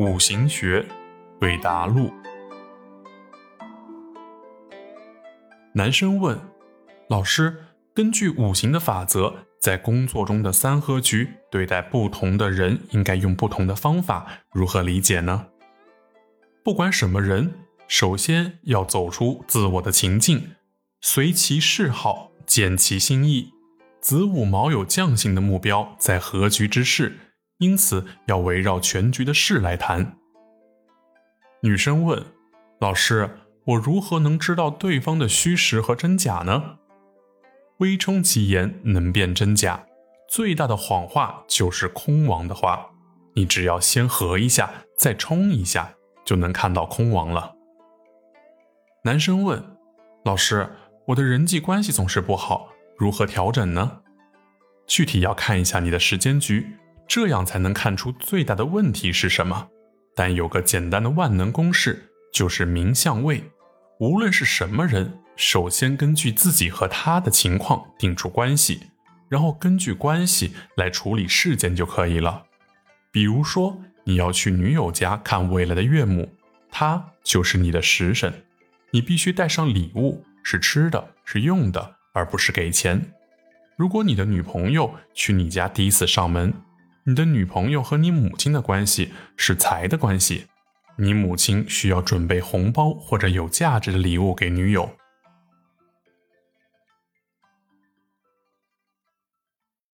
五行学，对答录。男生问老师：“根据五行的法则，在工作中的三合局对待不同的人，应该用不同的方法，如何理解呢？”不管什么人，首先要走出自我的情境，随其嗜好，见其心意。子午卯酉将星的目标在合局之势，因此要围绕全局的事来谈。女生问老师：“我如何能知道对方的虚实和真假呢？”微冲其言，能辨真假。最大的谎话就是空亡的话。你只要先合一下，再冲一下，就能看到空亡了。男生问老师：“我的人际关系总是不好。”如何调整呢？具体要看一下你的时间局，这样才能看出最大的问题是什么。但有个简单的万能公式，就是明相位。无论是什么人，首先根据自己和他的情况定出关系，然后根据关系来处理事件就可以了。比如说，你要去女友家看未来的岳母，她就是你的食神，你必须带上礼物，是吃的，是用的。而不是给钱。如果你的女朋友去你家第一次上门，你的女朋友和你母亲的关系是财的关系，你母亲需要准备红包或者有价值的礼物给女友，